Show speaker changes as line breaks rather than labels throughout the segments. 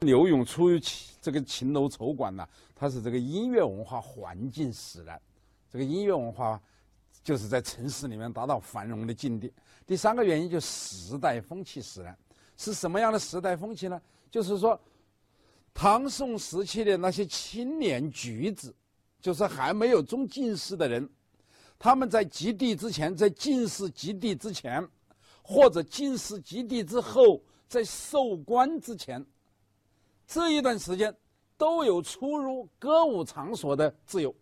刘永出于这个秦楼丑馆呢，它是这个音乐文化环境使然。这个音乐文化就是在城市里面达到繁荣的境地。第三个原因就是时代风气使然。是什么样的时代风气呢？就是说，唐宋时期的那些青年举子，就是还没有中进士的人，他们在及第之前，在进士及第之前，或者进士及第之后，在授官之前，这一段时间都有出入歌舞场所的自由。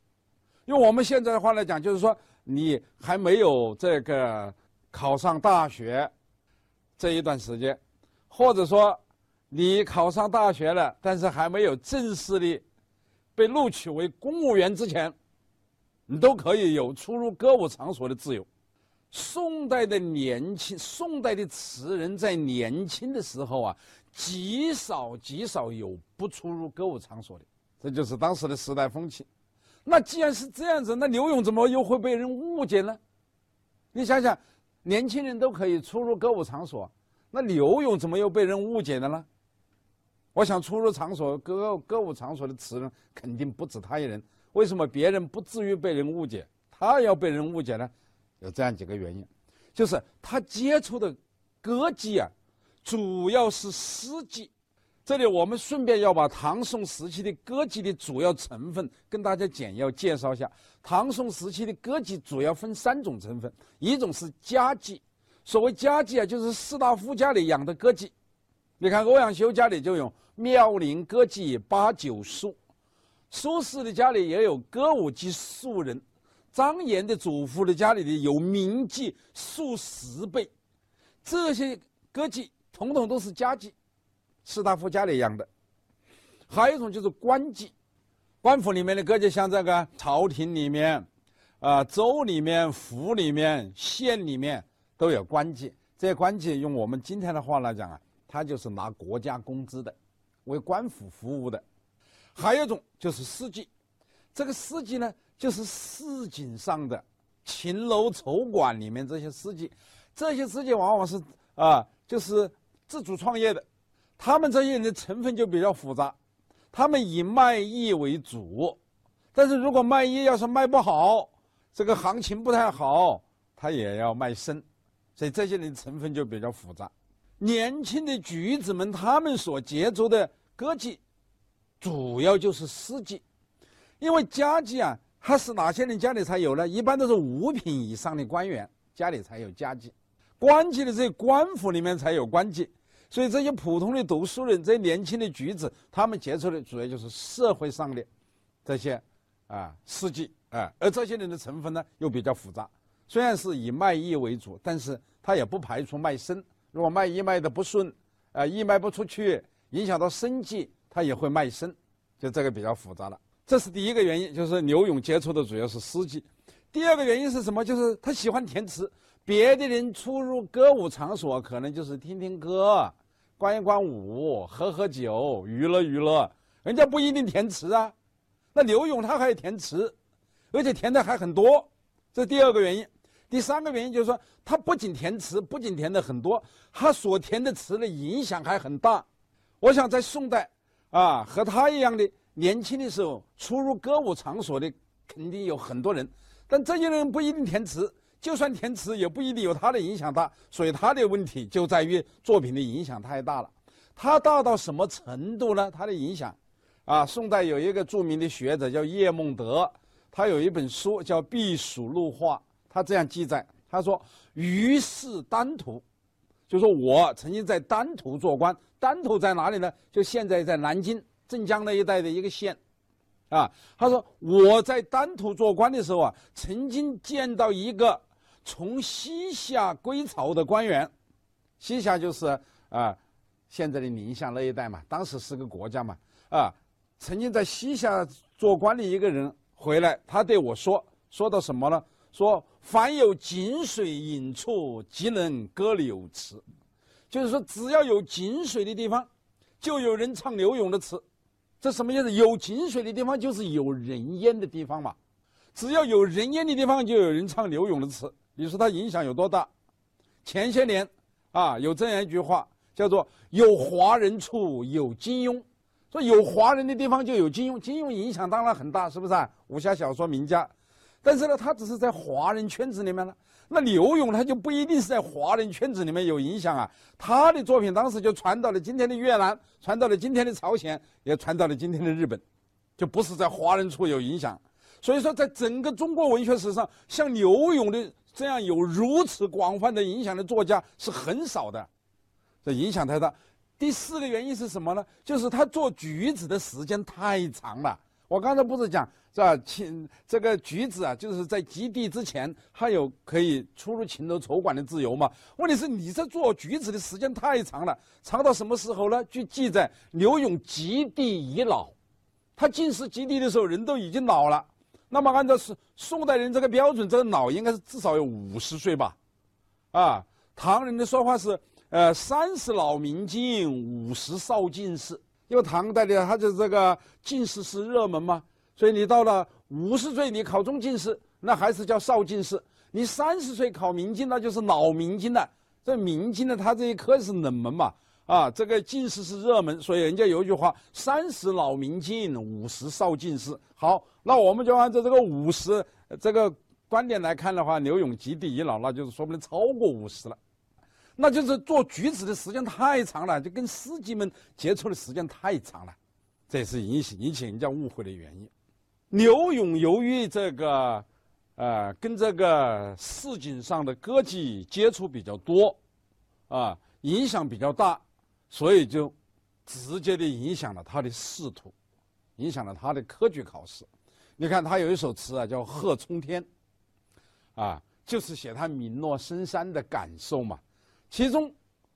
用我们现在的话来讲，就是说你还没有这个考上大学这一段时间，或者说你考上大学了，但是还没有正式的被录取为公务员之前，你都可以有出入歌舞场所的自由。宋代的年轻，宋代的词人在年轻的时候啊，极少极少有不出入歌舞场所的，这就是当时的时代风气。那既然是这样子，那刘勇怎么又会被人误解呢？你想想，年轻人都可以出入歌舞场所，那刘勇怎么又被人误解了呢？我想出入场所歌歌舞场所的词人肯定不止他一人。为什么别人不至于被人误解，他要被人误解呢？有这样几个原因，就是他接触的歌妓啊，主要是诗妓。这里我们顺便要把唐宋时期的歌妓的主要成分跟大家简要介绍一下。唐宋时期的歌妓主要分三种成分，一种是家妓，所谓家妓啊，就是士大夫家里养的歌妓。你看欧阳修家里就有妙龄歌妓八九数，苏轼的家里也有歌舞伎数人，张炎的祖父的家里的有名妓数十倍，这些歌妓统统都是家妓。士大夫家里养的，还有一种就是官妓，官府里面的歌妓，像这个朝廷里面，啊州里面、府里面、县里面都有官妓。这些官妓用我们今天的话来讲啊，他就是拿国家工资的，为官府服务的。还有一种就是司妓，这个司妓呢，就是市井上的秦楼丑馆里面这些司妓，这些司妓往往是啊，就是自主创业的。他们这些人的成分就比较复杂，他们以卖艺为主，但是如果卖艺要是卖不好，这个行情不太好，他也要卖身，所以这些人的成分就比较复杂。年轻的举子们，他们所接触的歌妓，主要就是诗妓，因为家妓啊，他是哪些人家里才有呢？一般都是五品以上的官员家里才有家妓，官妓的这些官府里面才有官妓。所以这些普通的读书人，这些年轻的举子，他们接触的主要就是社会上的这些啊事迹啊，而这些人的成分呢又比较复杂。虽然是以卖艺为主，但是他也不排除卖身。如果卖艺卖的不顺，啊，艺卖不出去，影响到生计，他也会卖身。就这个比较复杂了。这是第一个原因，就是刘永接触的主要是诗妓。第二个原因是什么？就是他喜欢填词。别的人出入歌舞场所，可能就是听听歌、观一观舞、喝喝酒、娱乐娱乐，人家不一定填词啊。那刘永他还要填词，而且填的还很多，这是第二个原因。第三个原因就是说，他不仅填词，不仅填的很多，他所填的词的影响还很大。我想在宋代啊，和他一样的年轻的时候出入歌舞场所的，肯定有很多人，但这些人不一定填词。就算填词也不一定有他的影响大，所以他的问题就在于作品的影响太大了。他大到什么程度呢？他的影响，啊，宋代有一个著名的学者叫叶梦得，他有一本书叫《避暑录话》，他这样记载：他说，于是丹徒，就说我曾经在丹徒做官。丹徒在哪里呢？就现在在南京镇江那一带的一个县。啊，他说我在丹徒做官的时候啊，曾经见到一个。从西夏归朝的官员，西夏就是啊，现在的宁夏那一带嘛，当时是个国家嘛，啊，曾经在西夏做官的一个人回来，他对我说，说到什么呢？说凡有井水引处，即能歌柳词，就是说只要有井水的地方，就有人唱柳永的词，这什么意思？有井水的地方就是有人烟的地方嘛，只要有人烟的地方，就有人唱柳永的词。你说它影响有多大？前些年，啊，有这样一句话，叫做有华人处有金庸。说有华人的地方就有金庸，金庸影响当然很大，是不是啊？武侠小说名家，但是呢，他只是在华人圈子里面了。那刘勇他就不一定是在华人圈子里面有影响啊，他的作品当时就传到了今天的越南，传到了今天的朝鲜，也传到了今天的日本，就不是在华人处有影响。所以说，在整个中国文学史上，像刘勇的这样有如此广泛的影响的作家是很少的，这影响太大。第四个原因是什么呢？就是他做举子的时间太长了。我刚才不是讲是吧？秦这个举子啊，就是在及第之前，还有可以出入秦楼筹馆的自由嘛。问题是你这做举子的时间太长了，长到什么时候呢？据记载，刘永及第已老，他进士及第的时候人都已经老了。那么按照是宋代人这个标准，这个老应该是至少有五十岁吧？啊，唐人的说法是。呃，三十老明经，五十少进士。因为唐代的他就这个进士是热门嘛，所以你到了五十岁，你考中进士，那还是叫少进士；你三十岁考明经，那就是老明经了。这明经呢，他这一科是冷门嘛，啊，这个进士是热门，所以人家有一句话：三十老明镜，五十少进士。好，那我们就按照这个五十这个观点来看的话，刘永及第已老，那就是说不定超过五十了。那就是做举子的时间太长了，就跟司机们接触的时间太长了，这是引起引起人家误会的原因。刘永由于这个，呃，跟这个市井上的歌妓接触比较多，啊，影响比较大，所以就直接的影响了他的仕途，影响了他的科举考试。你看他有一首词啊，叫《贺冲天》，啊，就是写他名落深山的感受嘛。其中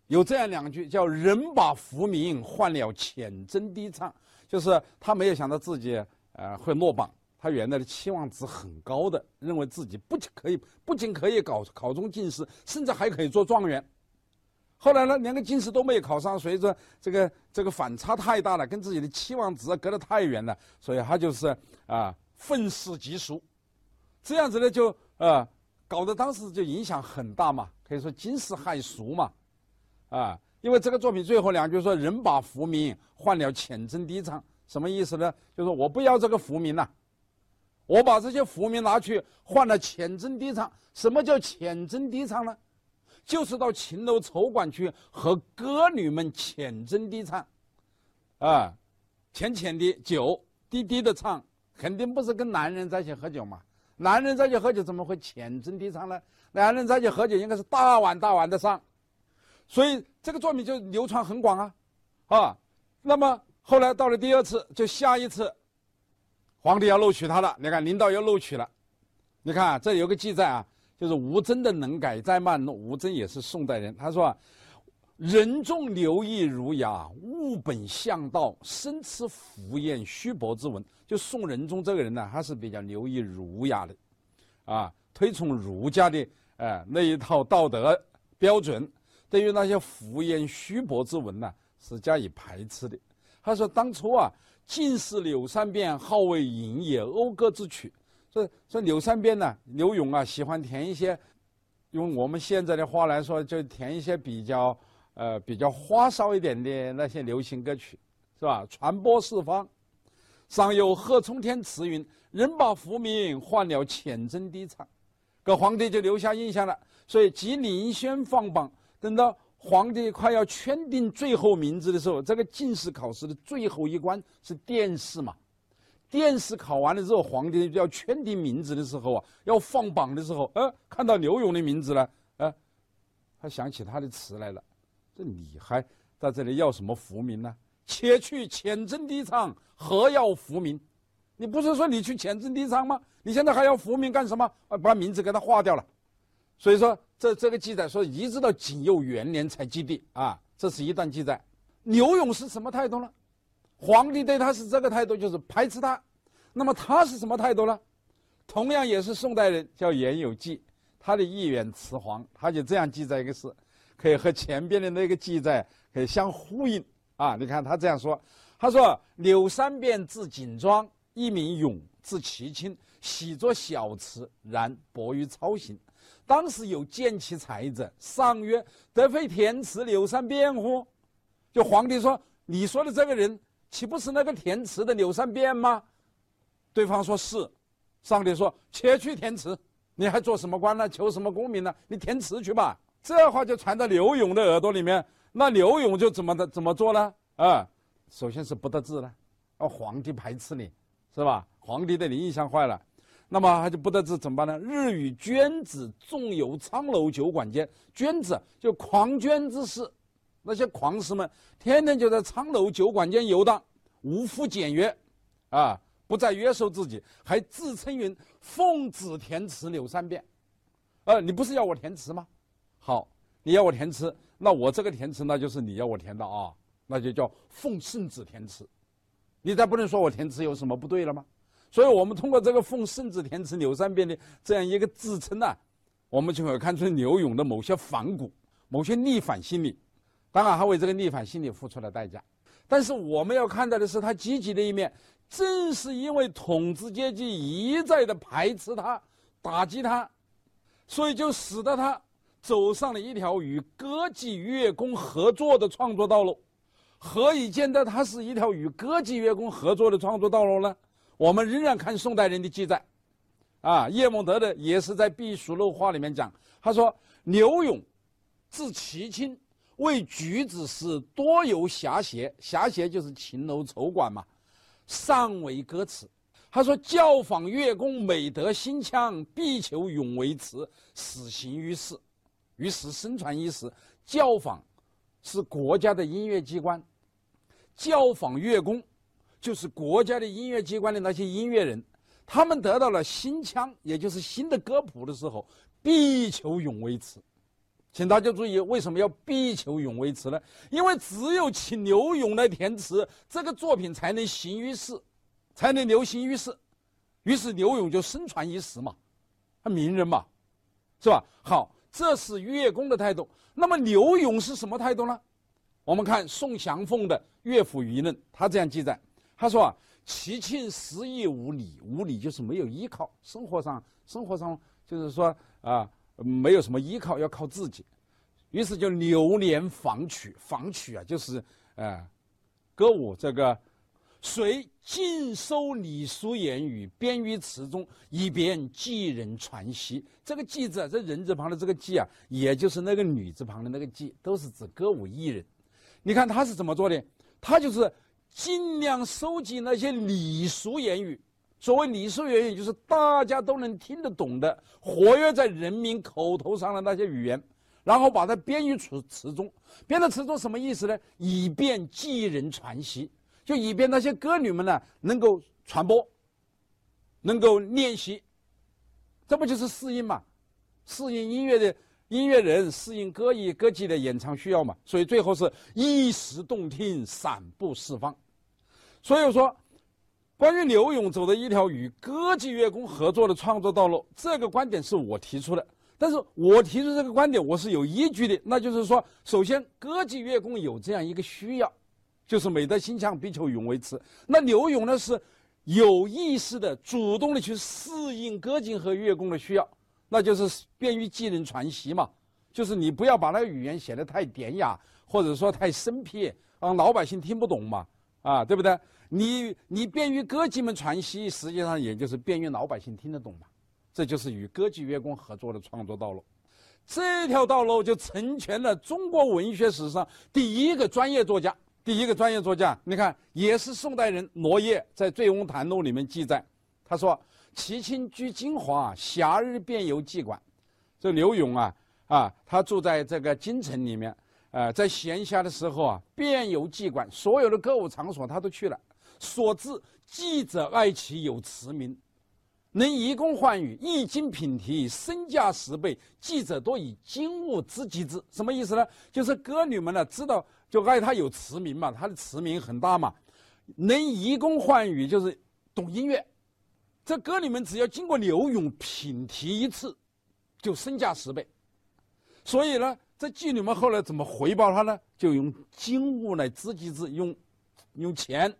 有这样两句，叫“人把浮名换了浅斟低唱”，就是他没有想到自己呃会落榜，他原来的期望值很高的，认为自己不仅可以不仅可以搞考中进士，甚至还可以做状元。后来呢，连个进士都没有考上，所以说这个这个反差太大了，跟自己的期望值隔得太远了，所以他就是啊愤世嫉俗，这样子呢就啊搞得当时就影响很大嘛。可以说惊世骇俗嘛，啊，因为这个作品最后两句说“人把浮名换了浅斟低唱”，什么意思呢？就是我不要这个浮名了，我把这些浮名拿去换了浅斟低唱。什么叫浅斟低唱呢？就是到秦楼筹馆去和歌女们浅斟低唱，啊，浅浅的酒，低低的唱，肯定不是跟男人在一起喝酒嘛。男人在一起喝酒怎么会浅斟低唱呢？男人在一起喝酒，应该是大碗大碗的上，所以这个作品就流传很广啊，啊，那么后来到了第二次，就下一次，皇帝要录取他了，你看领导要录取了，你看这有个记载啊，就是吴真的能改再慢，吴真也是宋代人，他说，人重留意儒雅，物本向道，生吃浮艳虚薄之文。就宋仁宗这个人呢，他是比较留意儒雅的，啊，推崇儒家的。哎，那一套道德标准，对于那些浮言虚薄之文呢，是加以排斥的。他说：“当初啊，进士柳三变好为吟也讴歌之曲。说说柳三变呢，柳永啊，喜欢填一些，用我们现在的话来说，就填一些比较呃比较花哨一点的那些流行歌曲，是吧？传播四方。上有贺冲天词云：‘人把浮名换了浅斟低唱。’”给皇帝就留下印象了，所以即领先放榜，等到皇帝快要圈定最后名字的时候，这个进士考试的最后一关是殿试嘛？殿试考完了之后，皇帝要圈定名字的时候啊，要放榜的时候，呃，看到刘永的名字了，呃，他想起他的词来了，这你还在这里要什么浮名呢？且去浅斟低唱，何要浮名？你不是说你去浅斟低唱吗？你现在还要福名干什么？把名字给他划掉了。所以说，这这个记载说，一直到景佑元年才继帝啊，这是一段记载。刘勇是什么态度呢？皇帝对他是这个态度，就是排斥他。那么他是什么态度呢？同样也是宋代人，叫严有纪，他的《一元辞皇》，他就这样记载一个事，可以和前边的那个记载可以相呼应啊。你看他这样说，他说：“柳三变字景庄。”一名勇，字其清，喜作小词，然博于操行。当时有见其才者，上曰：“得非填词柳三变乎？”就皇帝说：“你说的这个人，岂不是那个填词的柳三变吗？”对方说是。上帝说：“且去填词，你还做什么官呢？求什么功名呢？你填词去吧。”这话就传到刘永的耳朵里面。那刘永就怎么的怎么做呢？啊，首先是不得志了，啊，皇帝排斥你，是吧？皇帝对你印象坏了。那么他就不得志怎么办呢？日与娟子纵游苍楼酒馆间，娟子就狂娟之士，那些狂士们天天就在苍楼酒馆间游荡，无复简约，啊，不再约束自己，还自称云奉旨填词柳三变，呃，你不是要我填词吗？好，你要我填词，那我这个填词那就是你要我填的啊，那就叫奉圣旨填词，你再不能说我填词有什么不对了吗？所以我们通过这个奉圣旨填词柳三变的这样一个自称呢，我们就会看出刘勇的某些反骨、某些逆反心理。当然，他为这个逆反心理付出了代价。但是我们要看到的是他积极的一面。正是因为统治阶级一再的排斥他、打击他，所以就使得他走上了一条与歌妓乐工合作的创作道路。何以见得他是一条与歌妓乐工合作的创作道路呢？我们仍然看宋代人的记载，啊，叶梦得的也是在《避暑录话》里面讲，他说刘永自齐亲，为举子时多游侠邪，侠邪就是秦楼丑馆嘛，尚为歌词。他说教坊乐工美德心腔，必求永为词，死行于世。于是声传一时，教坊是国家的音乐机关，教坊乐工。就是国家的音乐机关的那些音乐人，他们得到了新腔，也就是新的歌谱的时候，必求咏为词。请大家注意，为什么要必求咏为词呢？因为只有请刘永来填词，这个作品才能行于世，才能流行于世。于是刘永就声传一时嘛，他名人嘛，是吧？好，这是乐工的态度。那么刘永是什么态度呢？我们看宋祥凤的《乐府舆论》，他这样记载。他说啊，其庆失意无礼，无礼就是没有依靠，生活上生活上就是说啊，没有什么依靠，要靠自己，于是就流连访曲，访曲啊，就是呃，歌舞这个，随尽收礼俗言语，编于词中，以便记人传习。这个记字，这人字旁的这个记啊，也就是那个女字旁的那个记，都是指歌舞艺人。你看他是怎么做的？他就是。尽量收集那些礼俗言语，所谓礼俗言语，就是大家都能听得懂的，活跃在人民口头上的那些语言，然后把它编于词词中。编到词中什么意思呢？以便继人传习，就以便那些歌女们呢能够传播，能够练习。这不就是适应嘛？适应音乐的音乐人，适应歌艺歌妓的演唱需要嘛？所以最后是一时动听，散步四方。所以说，关于刘勇走的一条与歌伎乐工合作的创作道路，这个观点是我提出的。但是我提出这个观点，我是有依据的。那就是说，首先，歌伎乐工有这样一个需要，就是美德心腔，必求永为词。那刘勇呢，是有意识的、主动的去适应歌伎和乐工的需要，那就是便于技能传习嘛。就是你不要把那个语言写得太典雅，或者说太生僻，让老百姓听不懂嘛。啊，对不对？你你便于歌妓们传习，实际上也就是便于老百姓听得懂嘛。这就是与歌妓乐工合作的创作道路。这条道路就成全了中国文学史上第一个专业作家。第一个专业作家，你看，也是宋代人罗烨在《醉翁谈录》里面记载，他说：“其亲居金华，暇日便游妓馆。”这刘永啊啊，他住在这个京城里面。呃，在闲暇的时候啊，便游妓馆，所有的歌舞场所他都去了。所至，记者爱其有词名，能移宫换羽，一经品题，身价十倍。记者多以金物知己之，什么意思呢？就是歌女们呢，知道就爱他有词名嘛，他的词名很大嘛，能移宫换羽，就是懂音乐。这歌女们只要经过刘永品题一次，就身价十倍。所以呢。这妓女们后来怎么回报他呢？就用金物来资己之，用用钱、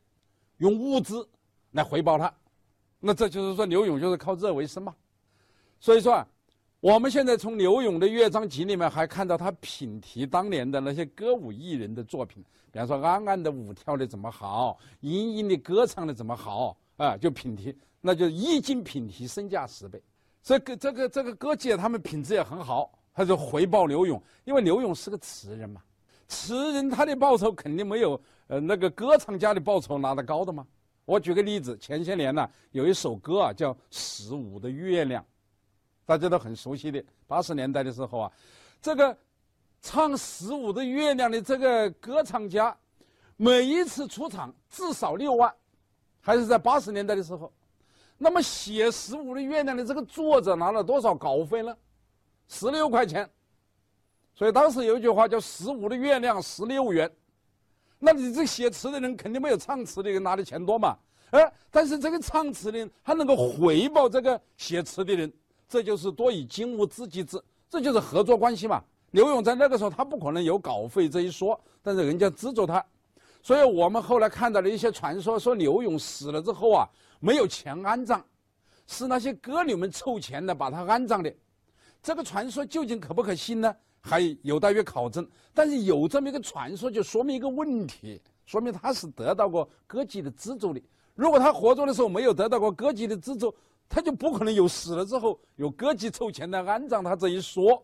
用物资来回报他。那这就是说，刘勇就是靠这为生嘛。所以说啊，我们现在从刘勇的乐章集里面还看到他品题当年的那些歌舞艺人的作品，比方说安安的舞跳的怎么好，殷殷的歌唱的怎么好啊，就品题，那就一经品题身价十倍。这个这个这个歌妓他们品质也很好，他就回报刘勇，因为刘勇是个词人嘛，词人他的报酬肯定没有呃那个歌唱家的报酬拿得高的嘛。我举个例子，前些年呢有一首歌啊叫《十五的月亮》。大家都很熟悉的，八十年代的时候啊，这个唱《十五的月亮》的这个歌唱家，每一次出场至少六万，还是在八十年代的时候。那么写《十五的月亮》的这个作者拿了多少稿费呢？十六块钱。所以当时有一句话叫“十五的月亮十六圆”。那你这写词的人肯定没有唱词的人拿的钱多嘛？哎，但是这个唱词的人他能够回报这个写词的人。这就是多以金物知己之，这就是合作关系嘛。刘勇在那个时候他不可能有稿费这一说，但是人家资助他，所以我们后来看到了一些传说，说刘勇死了之后啊没有钱安葬，是那些歌女们凑钱的把他安葬的。这个传说究竟可不可信呢？还有待于考证。但是有这么一个传说，就说明一个问题，说明他是得到过歌妓的资助的。如果他活着的时候没有得到过歌妓的资助，他就不可能有死了之后有歌妓凑钱来安葬他这一说。